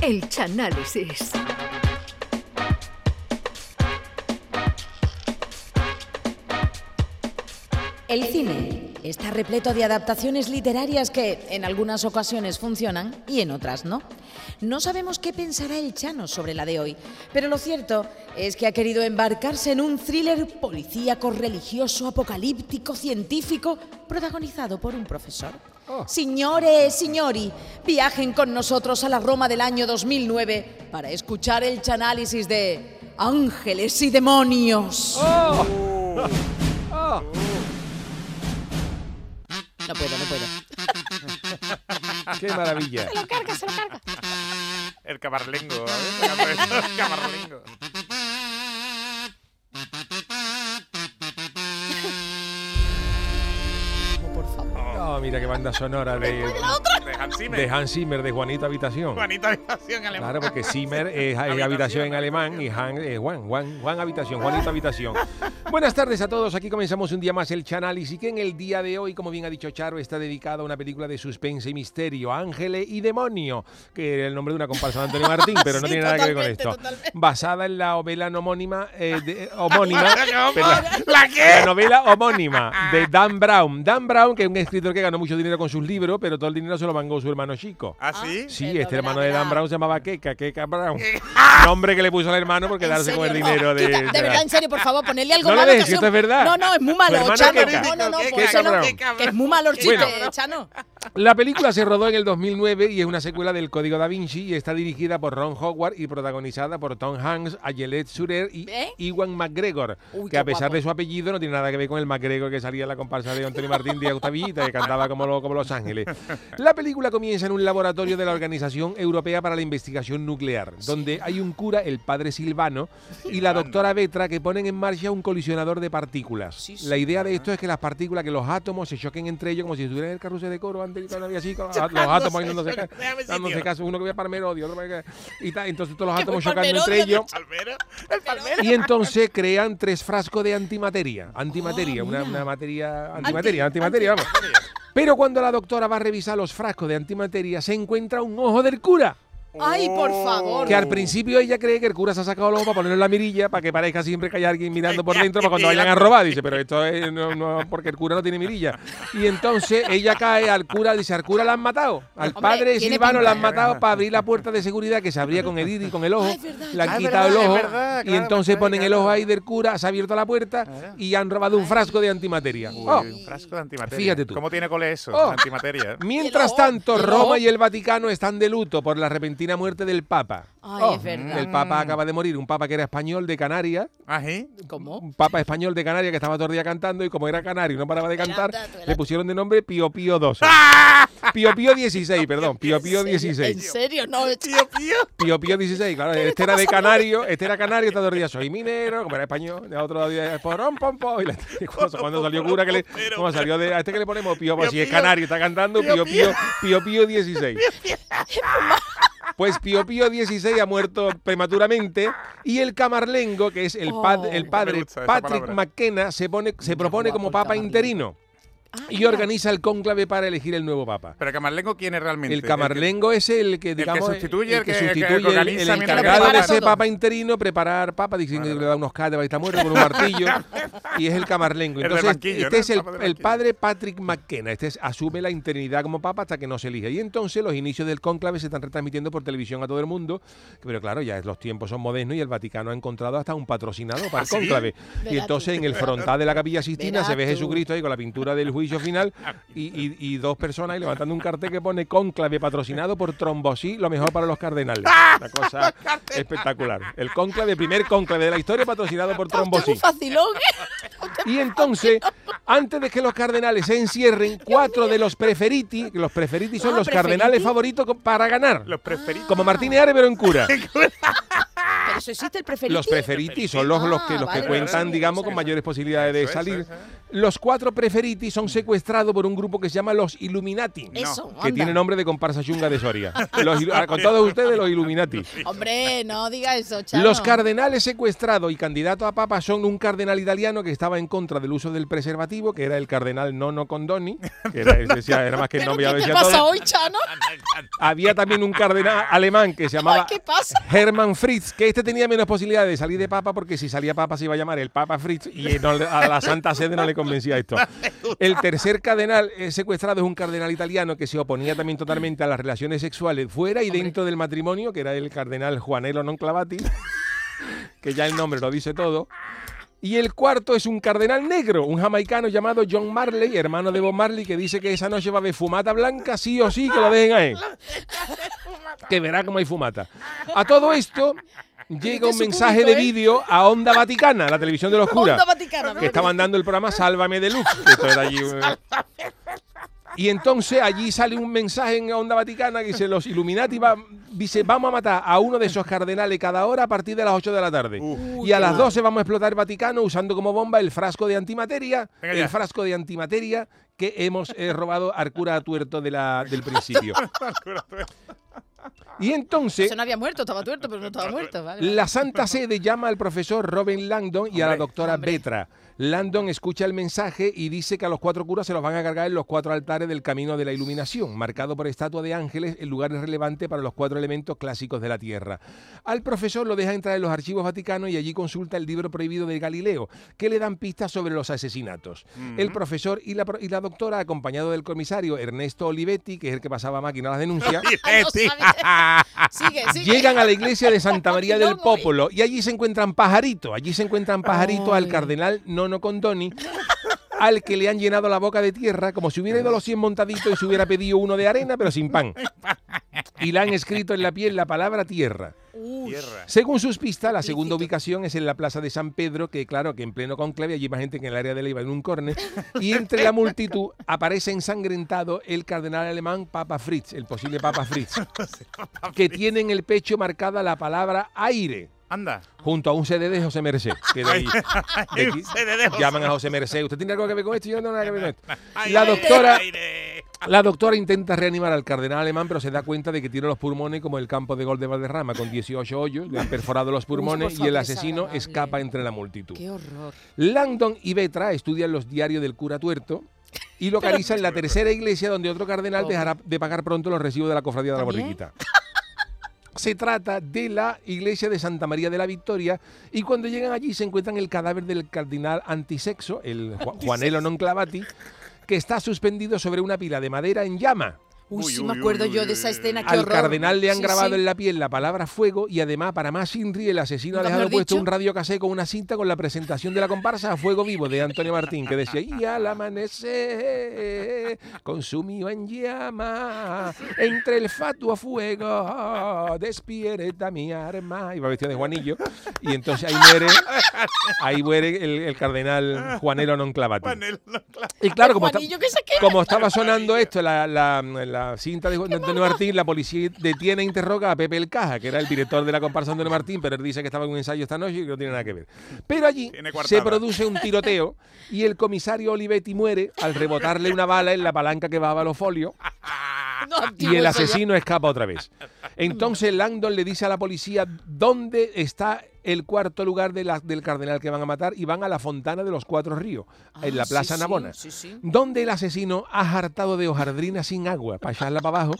El Chanálisis. El cine está repleto de adaptaciones literarias que en algunas ocasiones funcionan y en otras no. No sabemos qué pensará el Chano sobre la de hoy, pero lo cierto es que ha querido embarcarse en un thriller policíaco, religioso, apocalíptico, científico, protagonizado por un profesor. Señores, signori, viajen con nosotros a la Roma del año 2009 para escuchar el chanálisis de Ángeles y Demonios. No puedo, no puedo. ¡Qué maravilla! El camarlengo. ¿eh? El camarlengo. Oh, mira qué banda sonora de, De Hans Zimmer. de Hans Zimmer, de Juanita Habitación. Juanita Habitación alemán. Claro, porque Zimmer es, es habitación. Habitación. en alemán y Han es Juan, Juan, Juan Habitación, Juanita Habitación. Buenas tardes a todos, aquí comenzamos un día más el Chanálisis y que en el día de hoy, como bien ha dicho Charo, está dedicado a una película de suspense y misterio, Ángeles y Demonio, que es el nombre de una comparsa de Antonio Martín, pero no Sí, tiene nada que ver con esto. totalmente. Basada en la novela homónima, eh, de- homónima ¿La la qué? novela homónima de Dan Brown. Dan Brown, que es un escritor que ganó mucho dinero con sus libros, pero todo el dinero se lo mangó su hermano chico. ¿Ah, sí? Sí, Pero este hermano de. Dan Brown se llamaba Keka, Keka Brown. Nombre que le puso al hermano por quedarse con el dinero de. De verdad, en serio, por favor, ponele algo No malo. que esto es verdad. No, no, es muy malo, Chano. No, no, no, que es muy malo el chiste. Chano. La película se rodó en el 2009 y es una secuela del Código Da Vinci y está dirigida por Ron Howard y protagonizada por Tom Hanks, Ayelet Surer y ¿Eh? Iwan McGregor, Uy, que a pesar de su apellido no tiene nada que ver con el McGregor que salía en la comparsa de Antonio Martín de Octavita que cantaba como, como Los Ángeles. La película comienza en un laboratorio de la Organización Europea para la Investigación Nuclear, donde hay un cura, el padre Silvano, y la doctora Vetra que ponen en marcha un colisionador de partículas. Sí, sí. La idea de esto es que las partículas, que los átomos se choquen entre ellos como si estuvieran en el carrusel de coro antes y así, los, átomos Déjame sitio. dándose caso, uno que va para Merodio, otro acá, y tal, entonces todos los Que átomos voy chocando entre ellos. Y entonces crean tres frascos de antimateria. Antimateria, una, una materia. Antimateria, antimateria, vamos. Pero cuando la doctora va a revisar los frascos de antimateria, se encuentra un ojo del cura. Ay, por favor. Que al principio ella cree que el cura se ha sacado el ojo para ponerlo en la mirilla, para que parezca siempre que hay alguien mirando por dentro para cuando vayan a robar. Dice, pero esto es no, no, porque el cura no tiene mirilla. Y entonces ella cae al cura, dice, al cura la han matado. Al Hombre, padre Silvano la han matado para abrir la puerta de seguridad que se abría con el iris y con el ojo. Ah. Le han Ah, quitado el verdad, es ojo. verdad, y claro, entonces me ponen el ojo ahí del cura, se ha abierto la puerta Claro. y han robado un frasco de antimateria. Uy, Oh. un frasco de antimateria. Fíjate tú. ¿Cómo tiene cole eso? Oh. Antimateria. Mientras tanto, y el Roma y el Vaticano están de luto por la repentina muerte del Papa. Ay, Oh, es verdad. El Papa acaba de morir, un Papa que era español de Canarias, ¿Ah, sí? ¿Cómo? un Papa español de Canarias que estaba todo el día cantando y como era canario y no paraba de cantar, le pusieron de nombre Pío Pío XII. Pío Pío XVI, perdón, Pío Pío ¿En XVI. serio? No, Tío, pío. Pío Pío XVI, claro, este era de canario, este era canario, todo el día soy minero, como era español, otro día porón, pom, pom, y la- cuando, cuando salió cura que le, como salió de, a este que le ponemos Pío, pues Pío, si es Pío. canario, está cantando Pío Pío, Pío Pío XVI. Pues Pío Pío XVI ha muerto prematuramente y el camarlengo, que es el, pad- Oh. el padre Patrick palabra. McKenna, se, pone, se propone como papa interino Ah, y mira. organiza el cónclave para elegir el nuevo papa. Pero Camarlengo, ¿quién es realmente? El camarlengo es el que, que digamos, sustituye, el que- el que sustituye, el, organiza el encargado de todo. papa interino, preparar papa, dicen que le da unos cates, está muerto con un martillo, y es el camarlengo. El Entonces, este ¿no? es El el, el padre Patrick McKenna, este es- asume la interinidad como papa hasta que no se elige. Y entonces los inicios del cónclave se están retransmitiendo por televisión a todo el mundo, pero claro, ya los tiempos son modernos y el Vaticano ha encontrado hasta un patrocinador para el ¿Ah, sí? cónclave. Y entonces en el frontal de la capilla Sistina se ve. Jesucristo ahí con la pintura del juicio final y, y- y dos personas ahí levantando un cartel que pone cónclave patrocinado por Trombosí, lo mejor para los cardenales. Una cosa espectacular. El cónclave, primer cónclave de la historia patrocinado por Trombosí. ¿eh? Y entonces, antes de que los cardenales se encierren, cuatro de los preferiti, que los preferiti son Ah, los preferiti. cardenales favoritos para ganar. Los preferidos. Como Martínez Are, pero en cura. Pero ¿Eso existe el preferiti? Los preferiti son los, los que, los que Ah, vale, cuentan, vale, digamos, con es. mayores posibilidades de salir. es. Los cuatro preferiti son secuestrados por un grupo que se llama los Illuminati. Eso, Que tiene nombre de comparsa chunga de Soria. Los con todos ustedes, los Illuminati. Hombre, no diga eso, Chano. Los cardenales secuestrados y candidatos a papa son un cardenal italiano que estaba en contra del uso del preservativo, que era el cardenal Nono Condoni, que era, decía, era más que el ¿Pero nombre, qué te pasa todo. hoy, Chano? Había también un cardenal alemán que se llamaba Ay, ¿Qué pasa? Hermann Fritz, que este tenía menos posibilidades de salir de papa porque si salía papa se iba a llamar el Papa Fritz y no le- a la Santa Sede no le convencía esto. El tercer cardenal eh, secuestrado es un cardenal italiano que se oponía también totalmente a las relaciones sexuales fuera y dentro del matrimonio, que era el cardenal Juanelo Non Clavati, que ya el nombre lo dice todo. Y el cuarto es un cardenal negro, un jamaicano llamado John Marley, hermano de Bob Marley, que dice que esa noche va a haber fumata blanca, sí o sí, que lo dejen ahí. Que verá cómo hay fumata. A todo esto llega un mensaje público, de ¿eh? vídeo a Onda Vaticana, la televisión de los curas Onda Vaticana, ¿no? que estaban dando el programa Sálvame de Luz. que allí, eh. Y entonces allí sale un mensaje en Onda Vaticana que dice, los Illuminati va- dice, vamos a matar a uno de esos cardenales cada hora a partir de las 8 de la tarde. y a las 12 vamos a explotar el Vaticano usando como bomba el frasco de antimateria, Venga el ya. frasco de antimateria que hemos eh, robado al cura tuerto de la, del principio. y entonces... Eso no había muerto, estaba tuerto, pero no estaba muerto. Vale, vale. La Santa Sede llama al profesor Robin Langdon y a la Hombre, doctora hombre. Betra. Landon escucha el mensaje y dice que a los cuatro curas se los van a cargar en los cuatro altares del camino de la iluminación, marcado por estatua de ángeles en lugares relevantes para los cuatro elementos clásicos de la Tierra. Al profesor lo deja entrar en los archivos vaticanos y allí consulta el libro prohibido de Galileo, que le dan pistas sobre los asesinatos. El profesor y la, pro- y la doctora, acompañado del comisario Ernesto Olivetti, que es el que pasaba máquina a las denuncias, no. Sigue, sigue. Llegan a la iglesia de Santa María del. Popolo y allí se encuentran pajaritos. Allí se encuentran pajaritos al Ay. Cardenal Nono Condoni, al que le han llenado la boca de tierra, como si hubiera ido a los 100 montaditos y se hubiera pedido uno de arena, pero sin pan. Y le han escrito en la piel la palabra tierra. Según sus pistas, la segunda ubicación es en la plaza de San Pedro, que claro, que en pleno conclave allí hay más gente que en el área de Leiva en un córner. Y entre la multitud aparece ensangrentado el cardenal alemán Papa Fritz, el posible Papa Fritz, que tiene en el pecho marcada la palabra aire. Anda. Junto a un CD de José Merced. Que de ahí- de aquí- Un CD de José llaman a José Merced. ¿Usted tiene algo que ver con esto? Yo no tengo nada que ver con esto. La doctora, la doctora intenta reanimar al cardenal alemán, pero se da cuenta de que tiene los pulmones como el campo de gol de Valderrama, con 18 hoyos, le han perforado los pulmones por y el asesino escapa entre la multitud. qué horror. Langdon y Betra estudian los diarios del cura tuerto y localizan la tercera iglesia donde otro cardenal dejará de pagar pronto los recibos de la cofradía de la ¿También? borriquita. Se trata de la iglesia de Santa María de la Victoria y cuando llegan allí se encuentran el cadáver del cardenal antisexo, el Ju- Juanelo non clavati, que está suspendido sobre una pila de madera en llama. Uy, Uy, sí uy, me acuerdo uy, yo uy, de esa escena, qué Al horror. cardenal le han Sí, grabado sí. en la piel la palabra fuego y además, para más Inri, el asesino ha ¿Nunca dejado puesto dicho? un radio casé con una cinta con la presentación de la comparsa a fuego vivo de Antonio Martín, que decía, y al amanecer, consumido en llama, entre el fatuo fuego, despierta mi arma. Iba vestido de Juanillo, y entonces ahí muere, ahí muere el, el cardenal Juanelo non clavati. Panel, no, claro. Y claro, como, está- como estaba sonando esto, la, la- la cinta de Antonio Martín, la policía detiene e interroga a Pepe El Caja, que era el director de la comparsa Antonio Martín, pero él dice que estaba en un ensayo esta noche y que no tiene nada que ver. Pero allí se produce un tiroteo y el comisario Olivetti muere al rebotarle una bala en la palanca que va a los folios No, y el asesino escapa otra vez. Entonces Langdon le dice a la policía dónde está el cuarto lugar de la- del cardenal que van a matar y van a la Fontana de los Cuatro Ríos, en la Ah, Plaza sí, Navona, sí, sí. donde el asesino ha hartado de hojardrina sin agua para echarla para abajo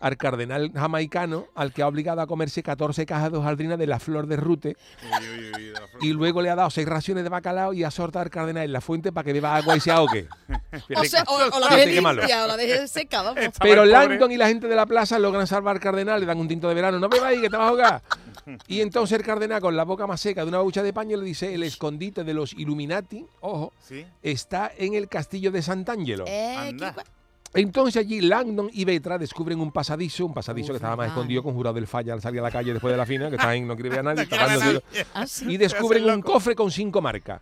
al cardenal jamaicano, al que ha obligado a comerse 14 cajas de hojaldrina de la flor de rute Uy, uy, uy, la flor. y luego le ha dado seis raciones de bacalao y ha soltado al cardenal en la fuente para que beba agua y se ahogue. O, sea, o, o la deje qué malo. limpia, o la deje seca, vamos. Pero. Langdon y la gente de la plaza logran salvar al cardenal, le dan un tinto de verano, no ahí que te vas a ahogar. Y entonces el cardenal con la boca más seca de una bucha de paño le dice, el escondite de los Illuminati, ojo, Sí. está en el castillo de Sant'Angelo. Eh, Entonces allí Langdon y Betra descubren un pasadizo, un pasadizo Uf, que estaba más escondido con jurado del falla al salir a la calle después de la fina, que está ahí, no quiere ver a nadie, tapándose. Ah, sí. y descubren un cofre con cinco marcas.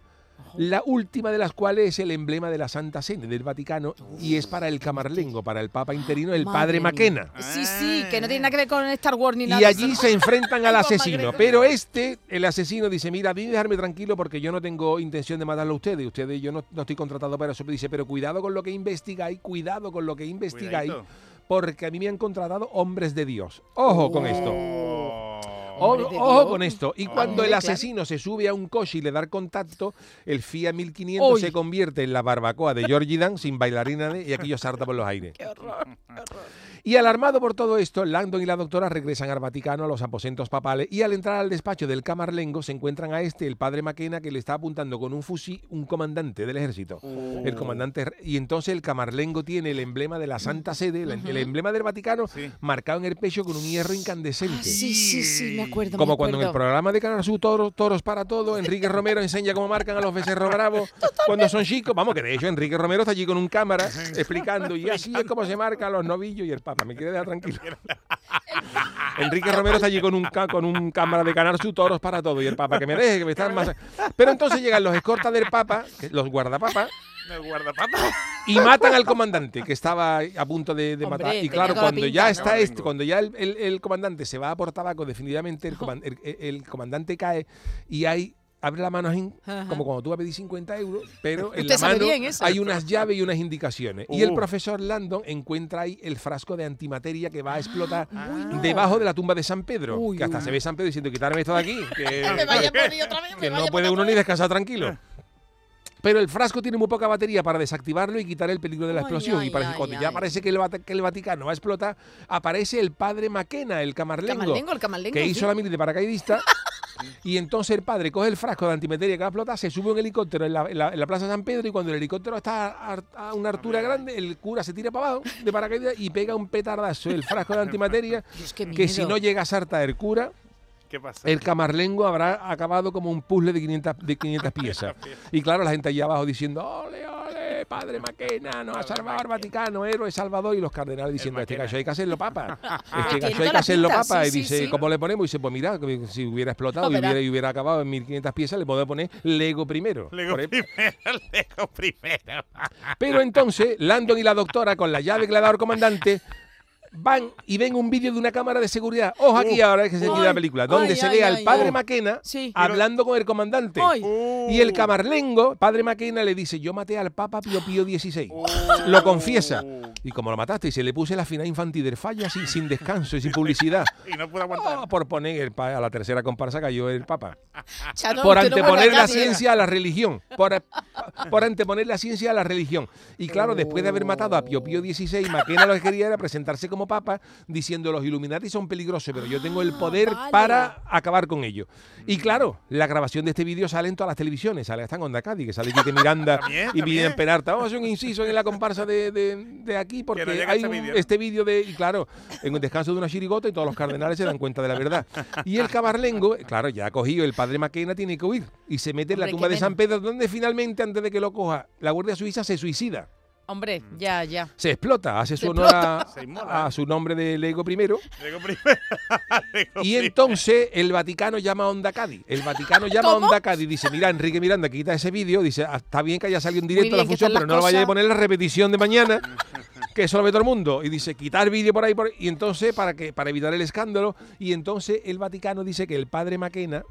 La última de las cuales es el emblema de la Santa Cena del Vaticano y es para el camarlengo, para el Papa interino, el Madre padre mía. Maquena. Sí, sí, que no tiene nada que ver con Star Wars ni nada. Y allí eso. se enfrentan al asesino. Pero este, el asesino, dice, mira, a mí dejarme tranquilo porque yo no tengo intención de matarlo a ustedes. Ustedes, yo no, no estoy contratado para eso. Pero dice, pero cuidado con lo que investigáis, cuidado con lo que investigáis, Cuidadito. porque a mí me han contratado hombres de Dios. Ojo con esto. O- Hombre ojo con esto. Y cuando hombre, el claro. asesino se sube a un coche y le da contacto, el Fiat 1500 Uy. se convierte en la barbacoa de Georgie Dan sin bailarina de- y aquello salta por los aires. Qué horror, qué horror. Y alarmado por todo esto, Langdon y la doctora regresan al Vaticano, a los aposentos papales, y al entrar al despacho del camarlengo se encuentran a este, el padre Maquena, que le está apuntando con un fusil un comandante del ejército. El comandante, y entonces el camarlengo tiene el emblema de la Santa Sede, el, el emblema del Vaticano, Sí. marcado en el pecho con un hierro incandescente. Ah, sí, sí, sí, me acuerdo. Como me cuando en el acuerdo. programa de Canal Sur Toros, Toros para Todo, Enrique Romero enseña cómo marcan a los becerros bravos cuando son chicos. Vamos, que de hecho Enrique Romero está allí con un cámara explicando y así es como se marcan los novillos y el Papa. Me quiere dejar tranquilo. Enrique Romero está allí con un, ca- con un cámara de Canal Sur Toros para Todo y el Papa que me deje, que me están más... Pero entonces llegan los escortas del Papa, que- los guardapapas, El guardapapas. y matan al comandante que estaba a punto de, de Hombre, matar. Y claro, cuando pinta, ya ¿no? está este, Vengo. cuando ya el, el- el comandante se va a por tabaco, definitivamente el comandante cae y hay abre la mano así, Ajá. como cuando tú vas a pedir 50 euros, pero en Usted la mano bien eso. hay unas llaves y unas indicaciones. Y el Uh. profesor Landon encuentra ahí el frasco de antimateria que va a explotar no. debajo de la tumba de San Pedro. Uy, que hasta uy. se ve San Pedro diciendo, quitarme esto de aquí. Que, Me vaya a morir otra vez, me que vaya no puede uno ni descansar tranquilo. Pero el frasco tiene muy poca batería para desactivarlo y quitar el peligro de la Ay, explosión. ay, y parece, ay, cuando ya ay. parece que el, que el Vaticano va a explotar, aparece el padre Maquena, el camarlengo, Camarlengo, el camarlengo. que sí. hizo la mili de paracaidista. Y entonces el padre coge el frasco de antimateria que va a explotar, se sube un helicóptero en la, en la- en la Plaza San Pedro y cuando el helicóptero está a, a una altura grande, el cura se tira para abajo de paracaídas y pega un petardazo el frasco de antimateria Dios, qué que si no llega a saltar el cura, ¿Qué pasa? el camarlengo habrá acabado como un puzzle de 500, de 500 piezas. Y claro, la gente allá abajo diciendo, ole, ole, padre Maquena, nos ha salvado al Vaticano, héroe salvador. Y los cardenales diciendo, este cacho hay que hacerlo, papa. Ah, Este toda hay que hacerlo, papa. sí, y dice, sí. ¿cómo le ponemos? Y dice, pues mira, si hubiera explotado No, y, hubiera, y hubiera acabado en 1500 piezas, le podemos poner Lego primero. Lego ejemplo. primero, Lego primero. Pero entonces, Landon y la doctora, con la llave que le ha dado el comandante, van y ven un vídeo de una cámara de seguridad. Ojo aquí ahora que se sigue la película, donde ay, se ay, ve al padre ay. Maquena Sí. hablando con el comandante. Ay. Y el camarlengo, padre Maquena, le dice, yo maté al Papa Pío Pío XVI. Lo confiesa. Y como lo mataste, y se le puse la final infantil del falla así, sin descanso y sin publicidad. Y no puedo aguantar. Oh, por poner el a la tercera comparsa cayó el Papa. Chano, por no anteponer la ciencia a la religión. Por, por anteponer la ciencia a la religión. Y claro, después de haber matado a Pío Pío XVI, Maquena lo que quería era presentarse como Papa diciendo los Illuminati son peligrosos, pero yo tengo el poder vale. para acabar con ellos. Y claro, la grabación de este vídeo sale en todas las televisiones. Sale hasta en Onda Cádiz, que sale Quique Miranda También, y. Miriam Peralta. Vamos a hacer un inciso en la comparsa de, de- de aquí, porque no hay este vídeo. este vídeo de. Y claro, en un descanso de una chirigota y todos los cardenales se dan cuenta de la verdad. Y el camarlengo, claro, ya ha cogido el padre Maquena, tiene que huir. Y se mete en la tumba de San. Pedro, donde finalmente, antes de que lo coja, la Guardia Suiza se suicida. Hombre, ya, ya. Se explota, hace su Se honor a, inmola. a su nombre de Lego primero. Lego primero. Lego Y entonces el Vaticano llama a Onda Cádiz. El Vaticano llama a. Onda Cádiz y dice, mira, Enrique Miranda, quita ese vídeo. Dice, "Ah, está bien que haya salido en directo bien la función, pero no lo vaya a cosas". poner en la repetición de mañana, que eso lo ve todo el mundo. Y dice, quitar vídeo por ahí, por ahí. Y entonces, para que para evitar el escándalo, y entonces el Vaticano dice que el padre Maquena,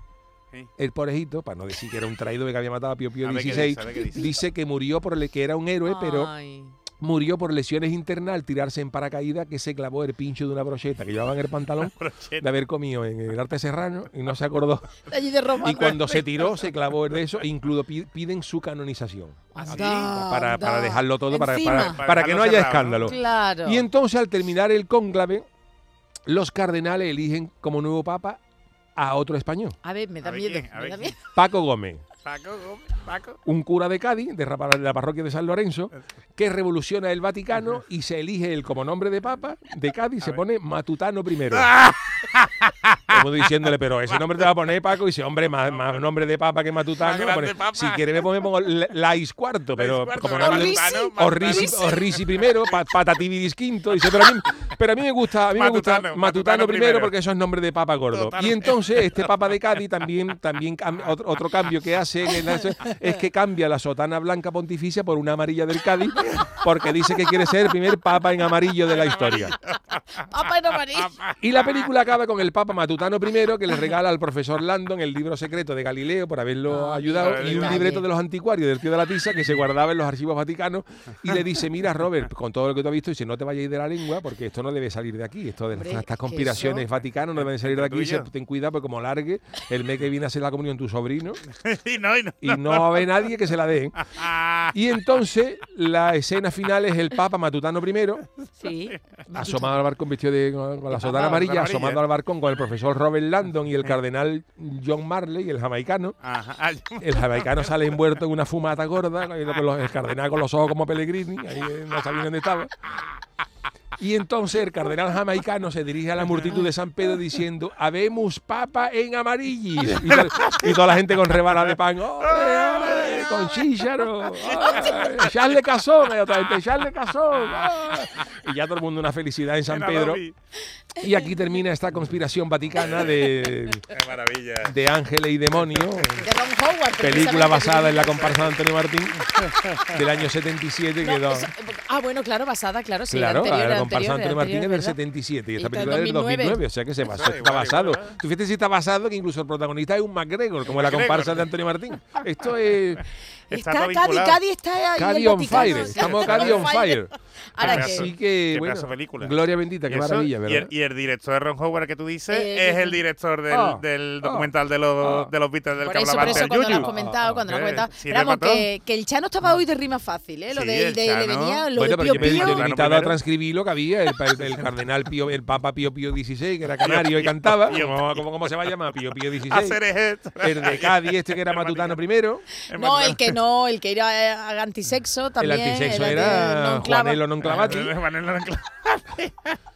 Sí. el porejito, para no decir que era un traidor que había matado a Pío Pío A ver qué XVI, dice, que murió por el que era un héroe, pero Ay. murió por lesiones internas al tirarse en paracaídas que se clavó el pincho de una brocheta que llevaba en el pantalón de haber comido en el arte serrano y no se acordó. Allí de Roma. Y cuando se tiró, se clavó de eso e incluso pi- piden su canonización. Anda, Para, para dejarlo todo, para, para, que no haya cerrado, escándalo. Claro. Y entonces, al terminar el cónclave, los cardenales eligen como nuevo papa a otro español, A ver, me da miedo. quién, a me ver da quién. miedo. Paco Gómez. Paco, Gómez. Un cura de Cádiz, de la parroquia de San Lorenzo, que revoluciona el Vaticano y se elige él como nombre de papa de Cádiz, se pone Matutano primero. Como diciéndole, pero ese nombre te va a poner Paco, y dice, hombre, más, más nombre de papa que Matutano. Pone- si quiere me La- Lais cuarto, pero como no Orrisi. Primero, pa- Patatividis quinto, dice, pero a mí, Pero a mí me gusta, a mí me gusta Matutano, Matutano, primero, primero. porque eso es nombre de papa gordo. Y entonces este papa de Cádiz también, también otro, otro cambio que hace es que cambia la sotana blanca pontificia por una amarilla del Cádiz, porque dice que quiere ser el primer papa en amarillo de la historia. Papa en amarillo. Y la película acaba con el Papa Matutano I que le regala al profesor Landon el libro secreto de Galileo por haberlo Ah, ayudado y un libreto de los anticuarios del tío de la tiza que se guardaba en los archivos vaticanos y le dice, mira Robert, con todo lo que tú has visto, dice, no te vayas de la lengua porque esto no debe salir de aquí, esto de Hombre, estas conspiraciones vaticanas no deben salir de aquí, dice, tuyo. ten cuidado porque como largue, el mes que viene a hacer la comunión tu sobrino y no, y no. y no haber nadie que se la den. Ah, Y entonces la escena final es el Papa Matutano I Sí. asomado al vestido de, con la Ah, sotana amarilla, amarilla. asomando al barcón con el profesor Robert Landon y el cardenal John Marley, el jamaicano. ajá. Ah, El jamaicano sale envuelto en una fumata gorda, el cardenal con los ojos como Pellegrini, ahí no sabía dónde estaba. Y entonces el cardenal jamaicano se dirige a la multitud de San Pedro diciendo, habemos papa en amarillis. Y, to- y toda la gente con rebana de pan, ¡ole, ole! Con chícharo, echarle cazón, y otra gente, echarle cazón. Y ya todo el mundo una felicidad en San Pedro. Y aquí termina esta conspiración vaticana de, Qué maravilla. de ángeles y demonios. De Ron Howard. Película basada en la comparsa de Antonio Martín del año 77 No, quedó. ah, bueno, claro, basada, claro, sí. Claro, anterior, la comparsa de Antonio Martín es del anterior, ¿verdad? 77 y esta Y película es del 2009. 2009, o sea que se basó, Ah, está basado. ¿eh? Tú fíjate si está basado que incluso el protagonista es un McGregor, como la comparsa de Antonio Martín. Esto es Está Está vinculado. Cádiz está ahí. Cádiz el on fire, estamos Cádiz on fire. Ahora que. Así que, Qué bueno, película. gloria bendita, qué eso- maravilla, y ¿verdad? el, y el director de Ron Howard que tú dices Eh, es el director del, Ah, del ah, documental de los, ah. de los Beatles del Por que eso, hablaba por eso el cuando lo has comentado, cuando lo has Eh, comentado. patrón. que, que el Chano estaba hoy de rima fácil, ¿eh? Lo de, le venía lo Bueno, de pero Pío yo me he Pío. yo limitado a transcribir lo que había, el, cardenal Pío, el Papa Pío Pío XVI, que era canario y cantaba. ¿cómo, cómo, cómo se va a llamar? Pío Pío XVI. El de Cádiz, este que era matutano primero. No, el que no, el que era eh, a- antisexo también. el antisexo era non clava. Juanelo non clavati. Manelo non clava.